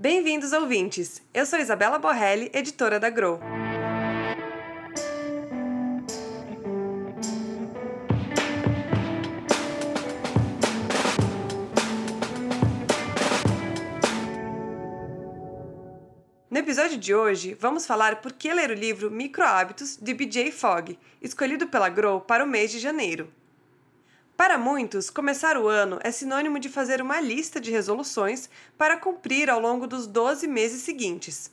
Bem-vindos, ouvintes! Eu sou Isabela Borrelli, editora da Grow. No episódio de hoje, vamos falar por que ler o livro Micro Hábitos de BJ Fogg, escolhido pela Grow para o mês de janeiro. Para muitos, começar o ano é sinônimo de fazer uma lista de resoluções para cumprir ao longo dos 12 meses seguintes.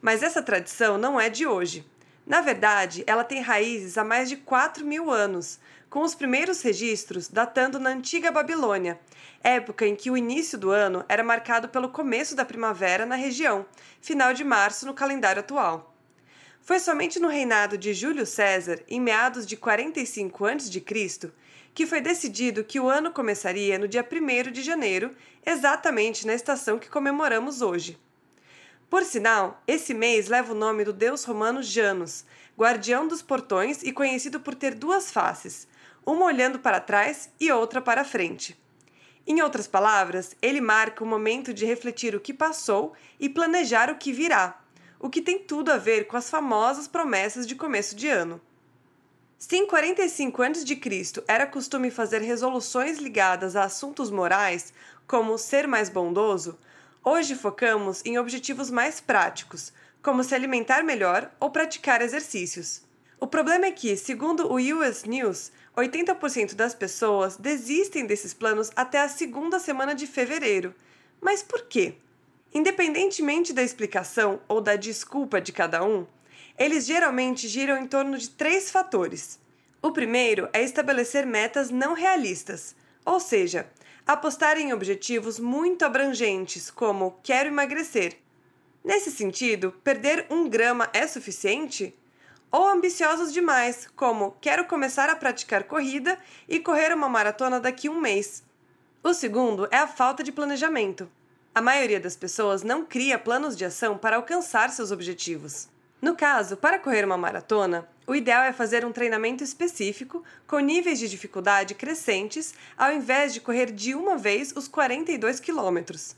Mas essa tradição não é de hoje. Na verdade, ela tem raízes há mais de 4 mil anos, com os primeiros registros datando na antiga Babilônia, época em que o início do ano era marcado pelo começo da primavera na região, final de março no calendário atual. Foi somente no reinado de Júlio César, em meados de 45 a.C., que foi decidido que o ano começaria no dia 1 de janeiro, exatamente na estação que comemoramos hoje. Por sinal, esse mês leva o nome do deus romano Janus, guardião dos portões e conhecido por ter duas faces, uma olhando para trás e outra para frente. Em outras palavras, ele marca o momento de refletir o que passou e planejar o que virá, o que tem tudo a ver com as famosas promessas de começo de ano. Se em 45 a.C. era costume fazer resoluções ligadas a assuntos morais, como ser mais bondoso, hoje focamos em objetivos mais práticos, como se alimentar melhor ou praticar exercícios. O problema é que, segundo o US News, 80% das pessoas desistem desses planos até a segunda semana de fevereiro. Mas por quê? Independentemente da explicação ou da desculpa de cada um, eles geralmente giram em torno de três fatores. O primeiro é estabelecer metas não realistas, ou seja, apostar em objetivos muito abrangentes, como quero emagrecer. Nesse sentido, perder um grama é suficiente? Ou ambiciosos demais, como quero começar a praticar corrida e correr uma maratona daqui um mês. O segundo é a falta de planejamento. A maioria das pessoas não cria planos de ação para alcançar seus objetivos. No caso, para correr uma maratona, o ideal é fazer um treinamento específico com níveis de dificuldade crescentes, ao invés de correr de uma vez os 42 quilômetros.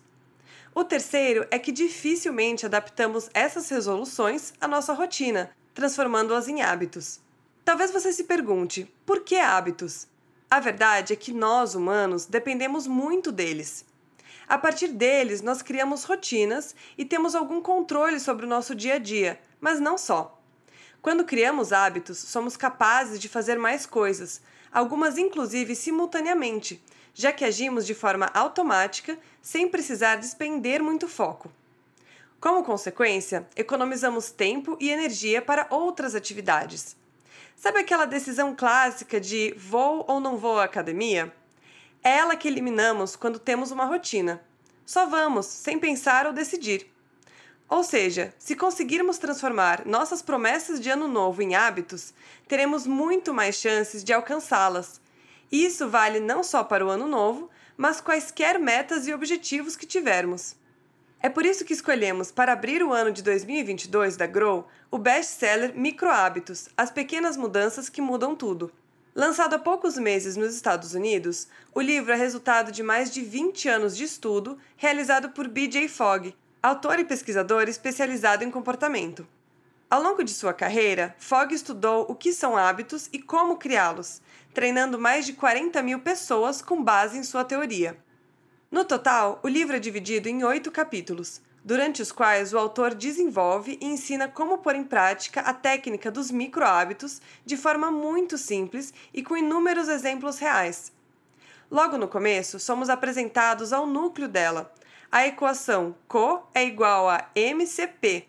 O terceiro é que dificilmente adaptamos essas resoluções à nossa rotina, transformando-as em hábitos. Talvez você se pergunte: por que hábitos? A verdade é que nós, humanos, dependemos muito deles. A partir deles, nós criamos rotinas e temos algum controle sobre o nosso dia a dia, mas não só. Quando criamos hábitos, somos capazes de fazer mais coisas, algumas inclusive simultaneamente, já que agimos de forma automática sem precisar despender muito foco. Como consequência, economizamos tempo e energia para outras atividades. Sabe aquela decisão clássica de vou ou não vou à academia? Ela que eliminamos quando temos uma rotina. Só vamos, sem pensar ou decidir. Ou seja, se conseguirmos transformar nossas promessas de ano novo em hábitos, teremos muito mais chances de alcançá-las. Isso vale não só para o ano novo, mas quaisquer metas e objetivos que tivermos. É por isso que escolhemos, para abrir o ano de 2022 da Grow, o best-seller Micro Hábitos As Pequenas Mudanças que Mudam Tudo. Lançado há poucos meses nos Estados Unidos, o livro é resultado de mais de 20 anos de estudo realizado por BJ Fogg, autor e pesquisador especializado em comportamento. Ao longo de sua carreira, Fogg estudou o que são hábitos e como criá-los, treinando mais de 40 mil pessoas com base em sua teoria. No total, o livro é dividido em oito capítulos, durante os quais o autor desenvolve e ensina como pôr em prática a técnica dos micro-hábitos de forma muito simples e com inúmeros exemplos reais. Logo no começo, somos apresentados ao núcleo dela, a equação CO é igual a MCP,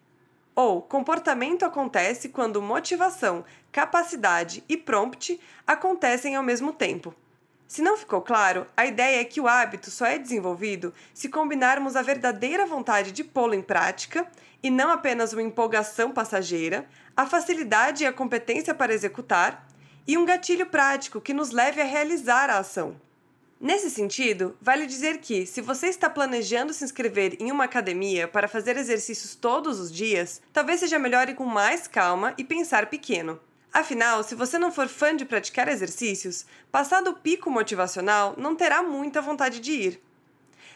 ou comportamento acontece quando motivação, capacidade e prompt acontecem ao mesmo tempo. Se não ficou claro, a ideia é que o hábito só é desenvolvido se combinarmos a verdadeira vontade de pô-lo em prática e não apenas uma empolgação passageira, a facilidade e a competência para executar e um gatilho prático que nos leve a realizar a ação. Nesse sentido, vale dizer que, se você está planejando se inscrever em uma academia para fazer exercícios todos os dias, talvez seja melhor ir com mais calma e pensar pequeno. Afinal, se você não for fã de praticar exercícios, passado o pico motivacional, não terá muita vontade de ir.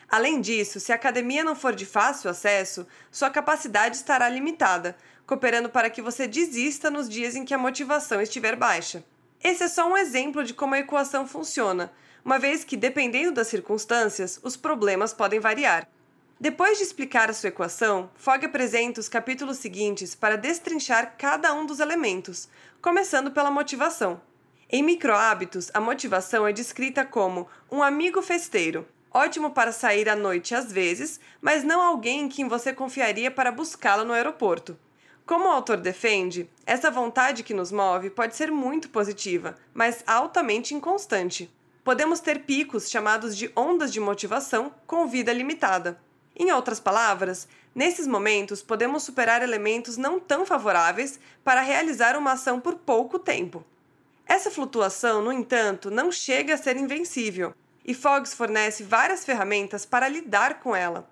Além disso, se a academia não for de fácil acesso, sua capacidade estará limitada, cooperando para que você desista nos dias em que a motivação estiver baixa. Esse é só um exemplo de como a equação funciona, uma vez que, dependendo das circunstâncias, os problemas podem variar. Depois de explicar a sua equação, Fogg apresenta os capítulos seguintes para destrinchar cada um dos elementos, começando pela motivação. Em microhábitos, a motivação é descrita como um amigo festeiro, ótimo para sair à noite às vezes, mas não alguém em quem você confiaria para buscá-lo no aeroporto. Como o autor defende, essa vontade que nos move pode ser muito positiva, mas altamente inconstante. Podemos ter picos chamados de ondas de motivação com vida limitada. Em outras palavras, nesses momentos podemos superar elementos não tão favoráveis para realizar uma ação por pouco tempo. Essa flutuação, no entanto, não chega a ser invencível, e Fox fornece várias ferramentas para lidar com ela.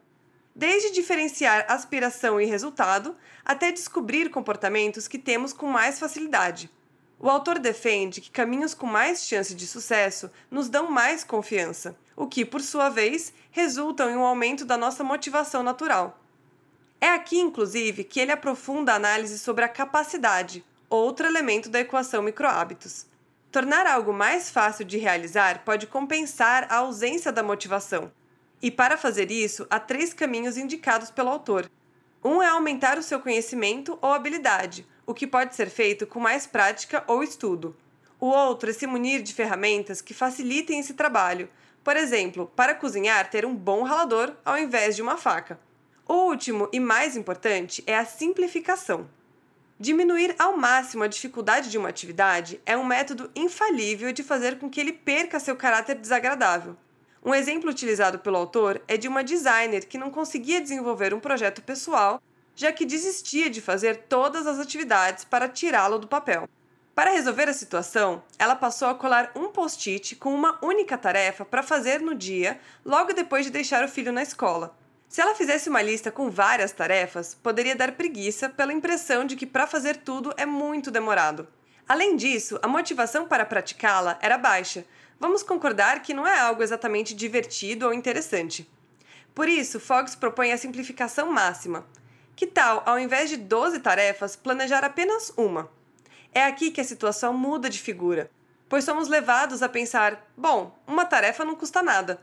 Desde diferenciar aspiração e resultado, até descobrir comportamentos que temos com mais facilidade. O autor defende que caminhos com mais chance de sucesso nos dão mais confiança, o que, por sua vez, resultam em um aumento da nossa motivação natural. É aqui, inclusive, que ele aprofunda a análise sobre a capacidade, outro elemento da equação microhábitos. Tornar algo mais fácil de realizar pode compensar a ausência da motivação. E para fazer isso, há três caminhos indicados pelo autor. Um é aumentar o seu conhecimento ou habilidade, o que pode ser feito com mais prática ou estudo. O outro é se munir de ferramentas que facilitem esse trabalho, por exemplo, para cozinhar, ter um bom ralador ao invés de uma faca. O último e mais importante é a simplificação. Diminuir ao máximo a dificuldade de uma atividade é um método infalível de fazer com que ele perca seu caráter desagradável. Um exemplo utilizado pelo autor é de uma designer que não conseguia desenvolver um projeto pessoal já que desistia de fazer todas as atividades para tirá-lo do papel. Para resolver a situação, ela passou a colar um post-it com uma única tarefa para fazer no dia, logo depois de deixar o filho na escola. Se ela fizesse uma lista com várias tarefas, poderia dar preguiça pela impressão de que para fazer tudo é muito demorado. Além disso, a motivação para praticá-la era baixa. Vamos concordar que não é algo exatamente divertido ou interessante. Por isso, Fox propõe a simplificação máxima. Que tal, ao invés de 12 tarefas, planejar apenas uma? É aqui que a situação muda de figura, pois somos levados a pensar: bom, uma tarefa não custa nada.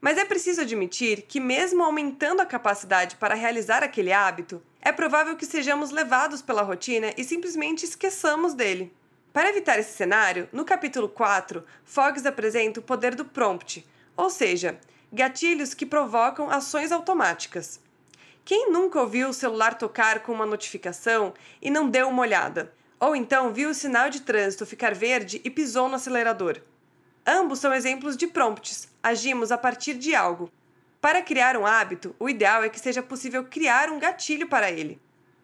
Mas é preciso admitir que, mesmo aumentando a capacidade para realizar aquele hábito, é provável que sejamos levados pela rotina e simplesmente esqueçamos dele. Para evitar esse cenário, no capítulo 4, Foggs apresenta o poder do prompt, ou seja, gatilhos que provocam ações automáticas. Quem nunca ouviu o celular tocar com uma notificação e não deu uma olhada? Ou então viu o sinal de trânsito ficar verde e pisou no acelerador? Ambos são exemplos de prompts. Agimos a partir de algo. Para criar um hábito, o ideal é que seja possível criar um gatilho para ele.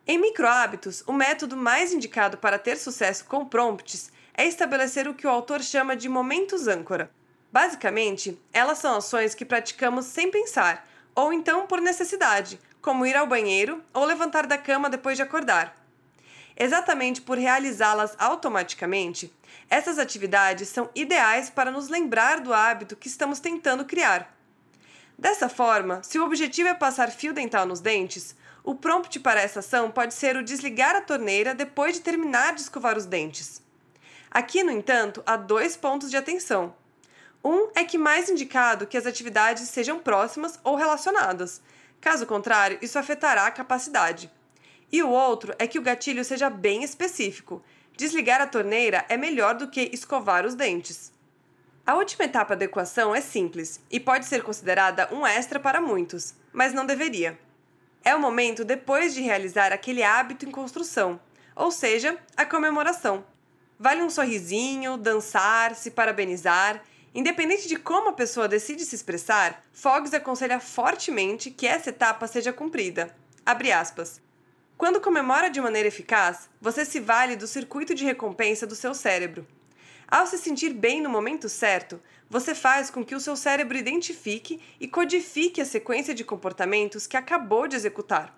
Em microhábitos, o método mais indicado para ter sucesso com prompts é estabelecer o que o autor chama de momentos âncora. Basicamente, elas são ações que praticamos sem pensar, ou então por necessidade, como ir ao banheiro ou levantar da cama depois de acordar. Exatamente por realizá-las automaticamente, essas atividades são ideais para nos lembrar do hábito que estamos tentando criar. Dessa forma, se o objetivo é passar fio dental nos dentes, o prompt para essa ação pode ser o desligar a torneira depois de terminar de escovar os dentes. Aqui, no entanto, há dois pontos de atenção. Um é que mais indicado que as atividades sejam próximas ou relacionadas, Caso contrário, isso afetará a capacidade. E o outro é que o gatilho seja bem específico. Desligar a torneira é melhor do que escovar os dentes. A última etapa da equação é simples e pode ser considerada um extra para muitos, mas não deveria. É o momento depois de realizar aquele hábito em construção, ou seja, a comemoração. Vale um sorrisinho, dançar, se parabenizar Independente de como a pessoa decide se expressar, Foggs aconselha fortemente que essa etapa seja cumprida. Quando comemora de maneira eficaz, você se vale do circuito de recompensa do seu cérebro. Ao se sentir bem no momento certo, você faz com que o seu cérebro identifique e codifique a sequência de comportamentos que acabou de executar.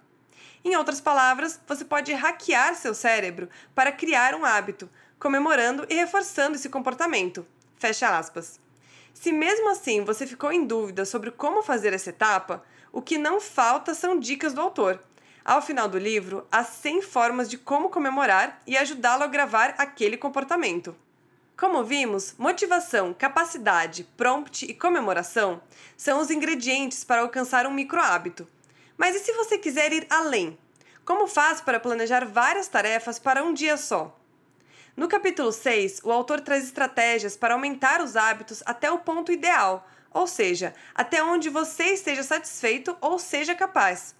Em outras palavras, você pode hackear seu cérebro para criar um hábito, comemorando e reforçando esse comportamento. Fecha aspas. Se mesmo assim você ficou em dúvida sobre como fazer essa etapa, o que não falta são dicas do autor. Ao final do livro, há 100 formas de como comemorar e ajudá-lo a gravar aquele comportamento. Como vimos, motivação, capacidade, prompt e comemoração são os ingredientes para alcançar um micro hábito. Mas e se você quiser ir além? Como faz para planejar várias tarefas para um dia só? No capítulo 6, o autor traz estratégias para aumentar os hábitos até o ponto ideal, ou seja, até onde você esteja satisfeito ou seja capaz.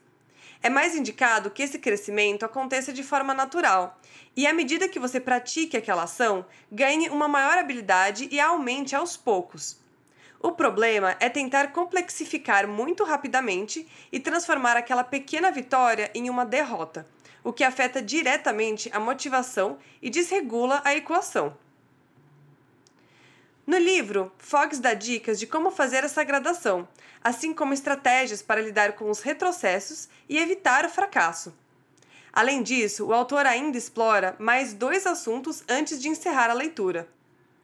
É mais indicado que esse crescimento aconteça de forma natural, e à medida que você pratique aquela ação, ganhe uma maior habilidade e aumente aos poucos. O problema é tentar complexificar muito rapidamente e transformar aquela pequena vitória em uma derrota, o que afeta diretamente a motivação e desregula a equação. No livro, Fox dá dicas de como fazer essa gradação, assim como estratégias para lidar com os retrocessos e evitar o fracasso. Além disso, o autor ainda explora mais dois assuntos antes de encerrar a leitura.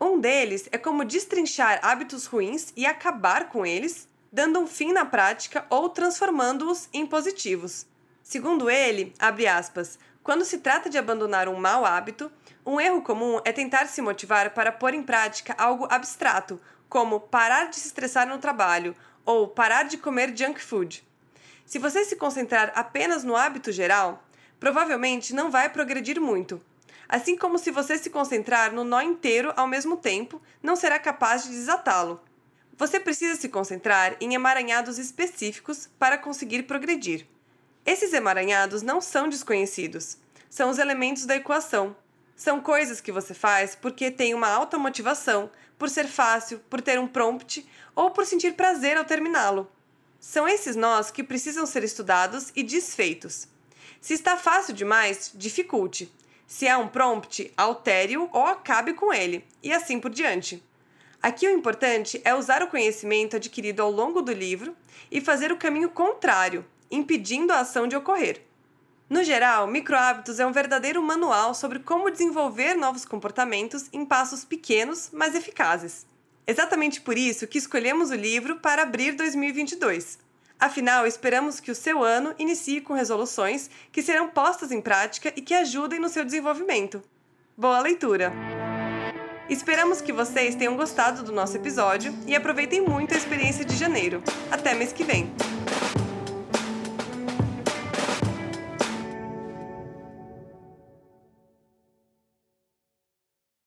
Um deles é como destrinchar hábitos ruins e acabar com eles, dando um fim na prática ou transformando-os em positivos. Segundo ele, abre aspas, quando se trata de abandonar um mau hábito, um erro comum é tentar se motivar para pôr em prática algo abstrato, como parar de se estressar no trabalho ou parar de comer junk food. Se você se concentrar apenas no hábito geral, provavelmente não vai progredir muito. Assim como se você se concentrar no nó inteiro ao mesmo tempo, não será capaz de desatá-lo. Você precisa se concentrar em emaranhados específicos para conseguir progredir. Esses emaranhados não são desconhecidos, são os elementos da equação. São coisas que você faz porque tem uma alta motivação, por ser fácil, por ter um prompt ou por sentir prazer ao terminá-lo. São esses nós que precisam ser estudados e desfeitos. Se está fácil demais, dificulte. Se há um prompt, altere-o ou acabe com ele, e assim por diante. Aqui o importante é usar o conhecimento adquirido ao longo do livro e fazer o caminho contrário, impedindo a ação de ocorrer. No geral, Microhábitos é um verdadeiro manual sobre como desenvolver novos comportamentos em passos pequenos, mas eficazes. Exatamente por isso que escolhemos o livro para abrir 2022. Afinal, esperamos que o seu ano inicie com resoluções que serão postas em prática e que ajudem no seu desenvolvimento. Boa leitura! Esperamos que vocês tenham gostado do nosso episódio e aproveitem muito a experiência de janeiro. Até mês que vem!